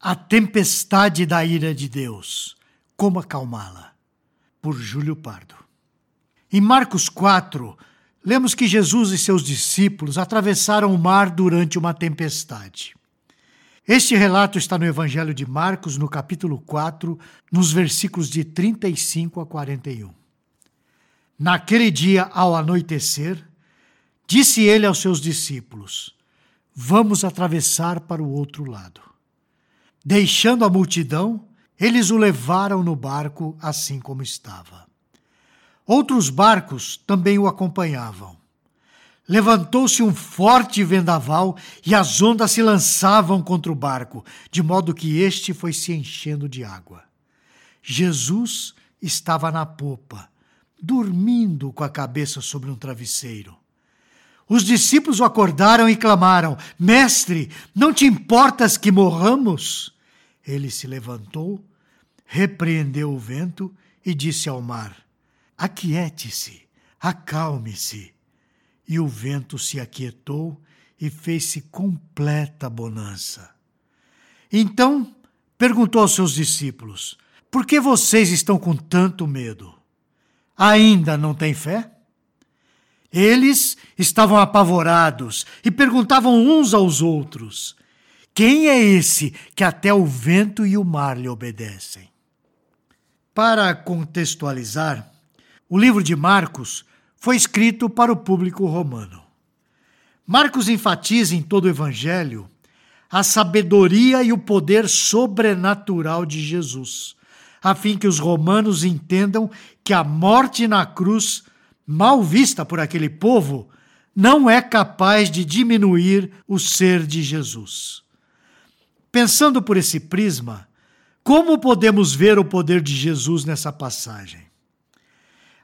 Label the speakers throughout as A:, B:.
A: A tempestade da ira de Deus. Como acalmá-la? Por Júlio Pardo. Em Marcos 4, lemos que Jesus e seus discípulos atravessaram o mar durante uma tempestade. Este relato está no Evangelho de Marcos, no capítulo 4, nos versículos de 35 a 41. Naquele dia, ao anoitecer, disse ele aos seus discípulos: Vamos atravessar para o outro lado. Deixando a multidão, eles o levaram no barco assim como estava. Outros barcos também o acompanhavam. Levantou-se um forte vendaval e as ondas se lançavam contra o barco, de modo que este foi se enchendo de água. Jesus estava na popa, dormindo com a cabeça sobre um travesseiro. Os discípulos o acordaram e clamaram: Mestre, não te importas que morramos? Ele se levantou, repreendeu o vento e disse ao mar: Aquiete-se, acalme-se. E o vento se aquietou e fez-se completa bonança. Então perguntou aos seus discípulos: Por que vocês estão com tanto medo? Ainda não têm fé? Eles estavam apavorados e perguntavam uns aos outros: quem é esse que até o vento e o mar lhe obedecem? Para contextualizar, o livro de Marcos foi escrito para o público romano. Marcos enfatiza em todo o evangelho a sabedoria e o poder sobrenatural de Jesus, a fim que os romanos entendam que a morte na cruz, mal vista por aquele povo, não é capaz de diminuir o ser de Jesus. Pensando por esse prisma, como podemos ver o poder de Jesus nessa passagem?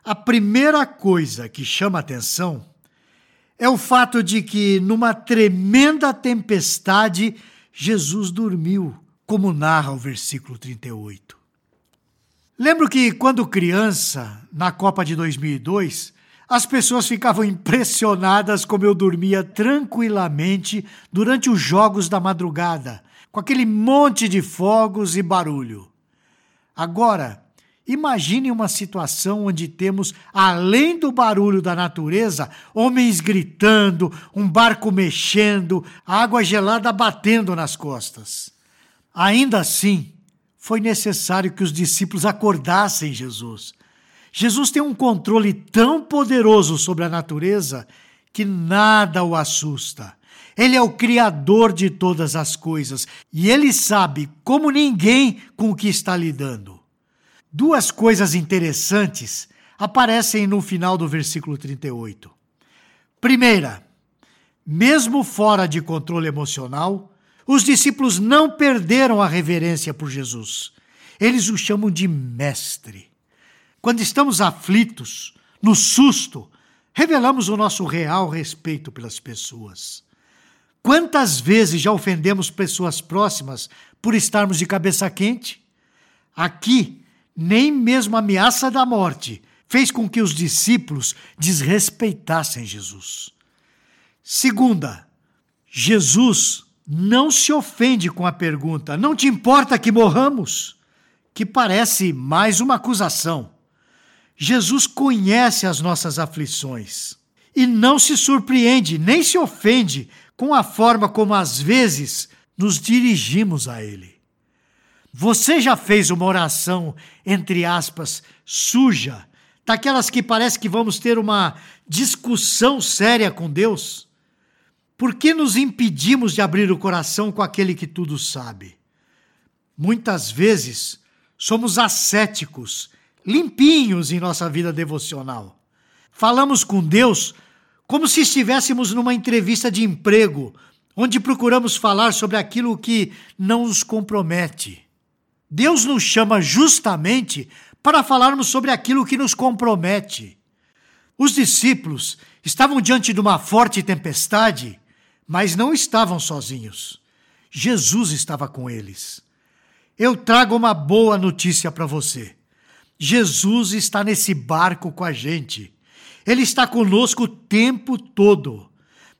A: A primeira coisa que chama atenção é o fato de que, numa tremenda tempestade, Jesus dormiu, como narra o versículo 38. Lembro que, quando criança, na Copa de 2002, as pessoas ficavam impressionadas como eu dormia tranquilamente durante os jogos da madrugada, com aquele monte de fogos e barulho. Agora, imagine uma situação onde temos, além do barulho da natureza, homens gritando, um barco mexendo, água gelada batendo nas costas. Ainda assim, foi necessário que os discípulos acordassem Jesus. Jesus tem um controle tão poderoso sobre a natureza que nada o assusta. Ele é o Criador de todas as coisas e ele sabe, como ninguém, com o que está lidando. Duas coisas interessantes aparecem no final do versículo 38. Primeira, mesmo fora de controle emocional, os discípulos não perderam a reverência por Jesus. Eles o chamam de mestre. Quando estamos aflitos, no susto, revelamos o nosso real respeito pelas pessoas. Quantas vezes já ofendemos pessoas próximas por estarmos de cabeça quente? Aqui, nem mesmo a ameaça da morte fez com que os discípulos desrespeitassem Jesus. Segunda, Jesus não se ofende com a pergunta: Não te importa que morramos? Que parece mais uma acusação. Jesus conhece as nossas aflições e não se surpreende nem se ofende com a forma como às vezes nos dirigimos a Ele. Você já fez uma oração, entre aspas, suja, daquelas que parece que vamos ter uma discussão séria com Deus? Por que nos impedimos de abrir o coração com aquele que tudo sabe? Muitas vezes somos ascéticos, limpinhos em nossa vida devocional. Falamos com Deus como se estivéssemos numa entrevista de emprego, onde procuramos falar sobre aquilo que não nos compromete. Deus nos chama justamente para falarmos sobre aquilo que nos compromete. Os discípulos estavam diante de uma forte tempestade, mas não estavam sozinhos. Jesus estava com eles. Eu trago uma boa notícia para você. Jesus está nesse barco com a gente. Ele está conosco o tempo todo.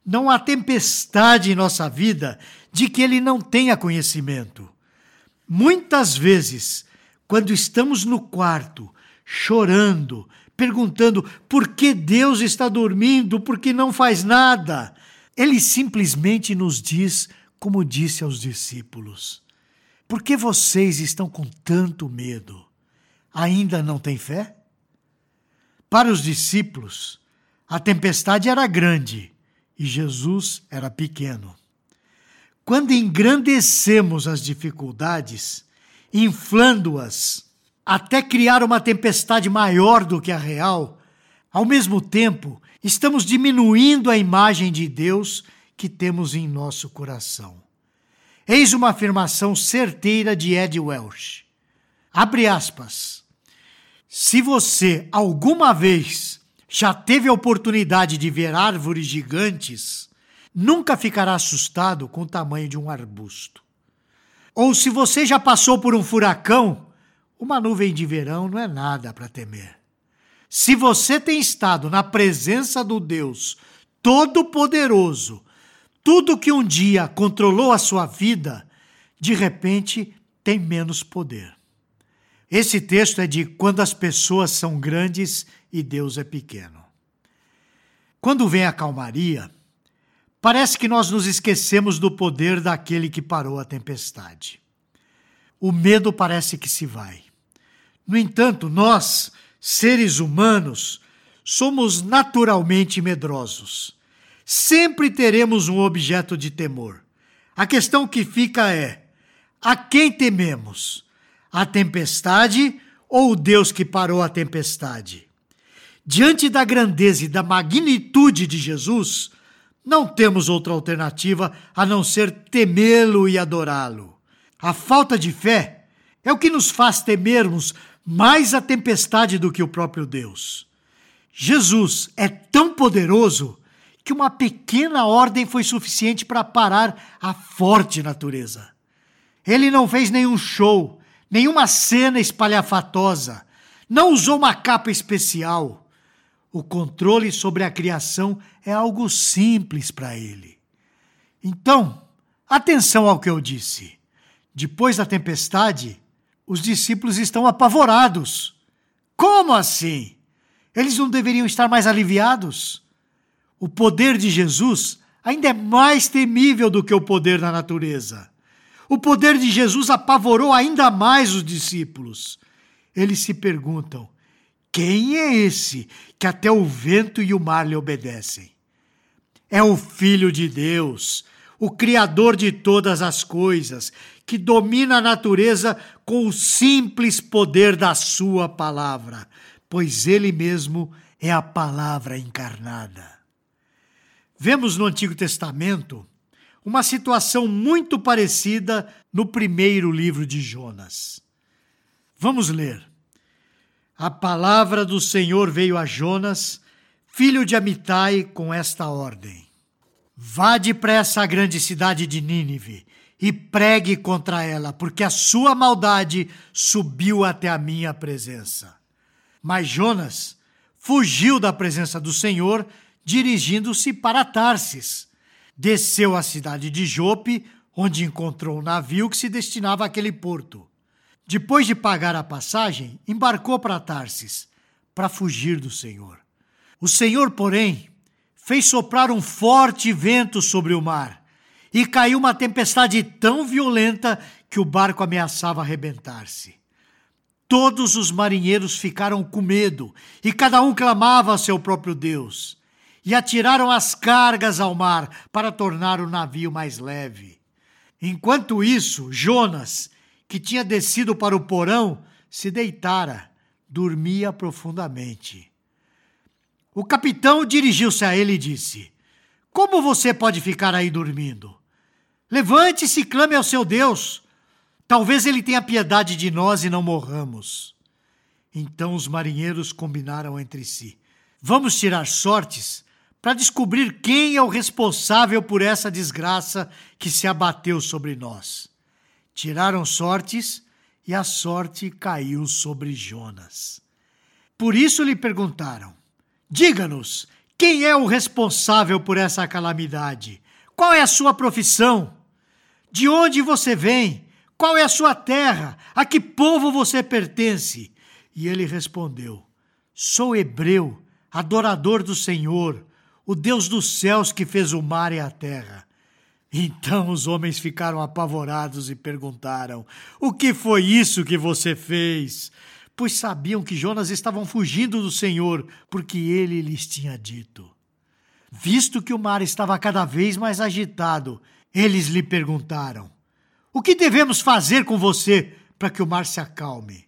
A: Não há tempestade em nossa vida de que ele não tenha conhecimento. Muitas vezes, quando estamos no quarto, chorando, perguntando por que Deus está dormindo, por que não faz nada, ele simplesmente nos diz, como disse aos discípulos: Por que vocês estão com tanto medo? Ainda não têm fé? Para os discípulos, a tempestade era grande e Jesus era pequeno. Quando engrandecemos as dificuldades, inflando-as até criar uma tempestade maior do que a real, ao mesmo tempo, estamos diminuindo a imagem de Deus que temos em nosso coração. Eis uma afirmação certeira de Ed Welsh. Abre aspas. Se você alguma vez já teve a oportunidade de ver árvores gigantes, nunca ficará assustado com o tamanho de um arbusto. Ou se você já passou por um furacão, uma nuvem de verão não é nada para temer. Se você tem estado na presença do Deus Todo-Poderoso, tudo que um dia controlou a sua vida, de repente tem menos poder. Esse texto é de quando as pessoas são grandes e Deus é pequeno. Quando vem a calmaria, parece que nós nos esquecemos do poder daquele que parou a tempestade. O medo parece que se vai. No entanto, nós, seres humanos, somos naturalmente medrosos. Sempre teremos um objeto de temor. A questão que fica é: a quem tememos? A tempestade ou o Deus que parou a tempestade? Diante da grandeza e da magnitude de Jesus, não temos outra alternativa a não ser temê-lo e adorá-lo. A falta de fé é o que nos faz temermos mais a tempestade do que o próprio Deus. Jesus é tão poderoso que uma pequena ordem foi suficiente para parar a forte natureza. Ele não fez nenhum show, nenhuma cena espalhafatosa, não usou uma capa especial. O controle sobre a criação é algo simples para ele. Então, atenção ao que eu disse. Depois da tempestade, os discípulos estão apavorados. Como assim? Eles não deveriam estar mais aliviados? O poder de Jesus ainda é mais temível do que o poder da natureza. O poder de Jesus apavorou ainda mais os discípulos. Eles se perguntam: quem é esse que até o vento e o mar lhe obedecem? É o Filho de Deus, o Criador de todas as coisas, que domina a natureza com o simples poder da Sua palavra, pois Ele mesmo é a palavra encarnada. Vemos no Antigo Testamento uma situação muito parecida no primeiro livro de Jonas. Vamos ler. A palavra do Senhor veio a Jonas, filho de Amitai, com esta ordem: Vá depressa à grande cidade de Nínive e pregue contra ela, porque a sua maldade subiu até a minha presença. Mas Jonas fugiu da presença do Senhor, dirigindo-se para Tarsis desceu à cidade de Jope, onde encontrou um navio que se destinava àquele porto. Depois de pagar a passagem, embarcou para Tarsis, para fugir do Senhor. O Senhor, porém, fez soprar um forte vento sobre o mar e caiu uma tempestade tão violenta que o barco ameaçava arrebentar-se. Todos os marinheiros ficaram com medo e cada um clamava a seu próprio Deus e atiraram as cargas ao mar para tornar o navio mais leve. Enquanto isso, Jonas, que tinha descido para o porão, se deitara, dormia profundamente. O capitão dirigiu-se a ele e disse: Como você pode ficar aí dormindo? Levante-se e clame ao seu Deus. Talvez ele tenha piedade de nós e não morramos. Então os marinheiros combinaram entre si: Vamos tirar sortes para descobrir quem é o responsável por essa desgraça que se abateu sobre nós. Tiraram sortes e a sorte caiu sobre Jonas. Por isso lhe perguntaram: Diga-nos, quem é o responsável por essa calamidade? Qual é a sua profissão? De onde você vem? Qual é a sua terra? A que povo você pertence? E ele respondeu: Sou hebreu, adorador do Senhor, o Deus dos céus que fez o mar e a terra. Então os homens ficaram apavorados e perguntaram: O que foi isso que você fez? Pois sabiam que Jonas estavam fugindo do Senhor, porque ele lhes tinha dito. Visto que o mar estava cada vez mais agitado, eles lhe perguntaram: O que devemos fazer com você para que o mar se acalme?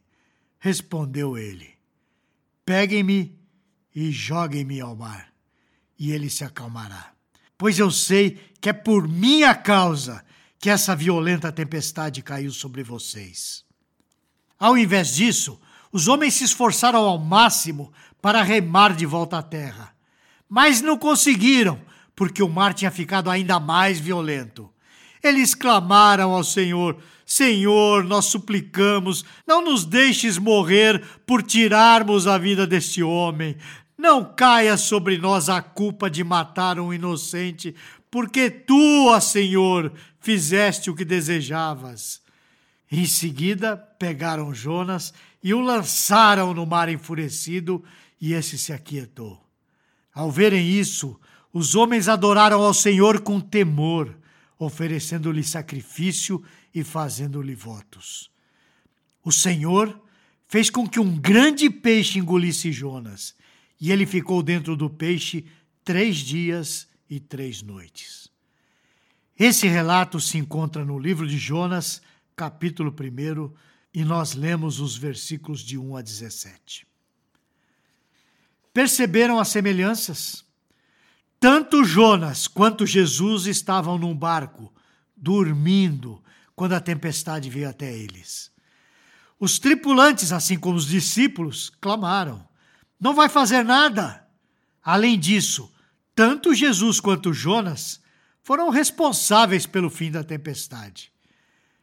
A: Respondeu ele: Peguem-me e joguem-me ao mar, e ele se acalmará. Pois eu sei que é por minha causa que essa violenta tempestade caiu sobre vocês. Ao invés disso, os homens se esforçaram ao máximo para remar de volta à terra mas não conseguiram, porque o mar tinha ficado ainda mais violento. Eles clamaram ao Senhor: Senhor, nós suplicamos, não nos deixes morrer por tirarmos a vida deste homem. Não caia sobre nós a culpa de matar um inocente, porque tu, ó Senhor, fizeste o que desejavas. Em seguida, pegaram Jonas e o lançaram no mar enfurecido, e esse se aquietou. Ao verem isso, os homens adoraram ao Senhor com temor, oferecendo-lhe sacrifício e fazendo-lhe votos. O Senhor fez com que um grande peixe engolisse Jonas, e ele ficou dentro do peixe três dias e três noites. Esse relato se encontra no livro de Jonas, capítulo 1, e nós lemos os versículos de 1 a 17 perceberam as semelhanças. Tanto Jonas quanto Jesus estavam num barco, dormindo, quando a tempestade veio até eles. Os tripulantes, assim como os discípulos, clamaram: Não vai fazer nada. Além disso, tanto Jesus quanto Jonas foram responsáveis pelo fim da tempestade.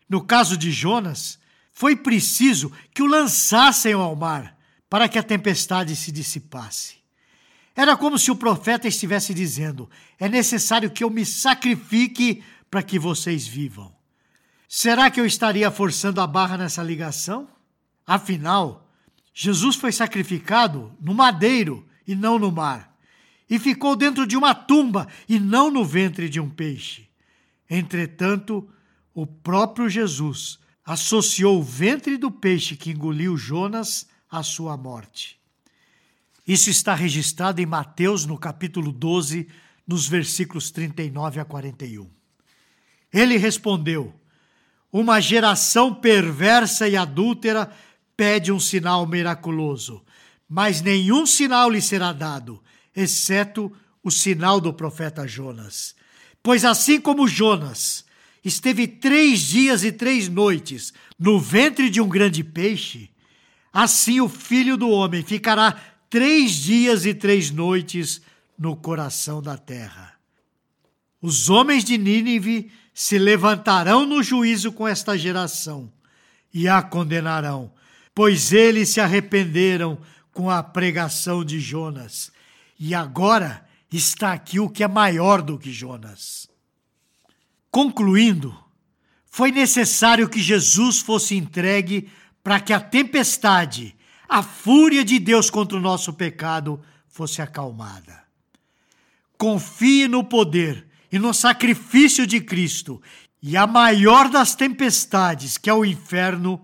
A: No caso de Jonas, foi preciso que o lançassem ao mar para que a tempestade se dissipasse. Era como se o profeta estivesse dizendo: é necessário que eu me sacrifique para que vocês vivam. Será que eu estaria forçando a barra nessa ligação? Afinal, Jesus foi sacrificado no madeiro e não no mar, e ficou dentro de uma tumba e não no ventre de um peixe. Entretanto, o próprio Jesus associou o ventre do peixe que engoliu Jonas a sua morte. Isso está registrado em Mateus, no capítulo 12, nos versículos 39 a 41. Ele respondeu: Uma geração perversa e adúltera pede um sinal miraculoso, mas nenhum sinal lhe será dado, exceto o sinal do profeta Jonas. Pois assim como Jonas esteve três dias e três noites no ventre de um grande peixe, Assim o filho do homem ficará três dias e três noites no coração da terra. Os homens de Nínive se levantarão no juízo com esta geração e a condenarão, pois eles se arrependeram com a pregação de Jonas. E agora está aqui o que é maior do que Jonas. Concluindo, foi necessário que Jesus fosse entregue para que a tempestade, a fúria de Deus contra o nosso pecado fosse acalmada. Confie no poder e no sacrifício de Cristo, e a maior das tempestades, que é o inferno,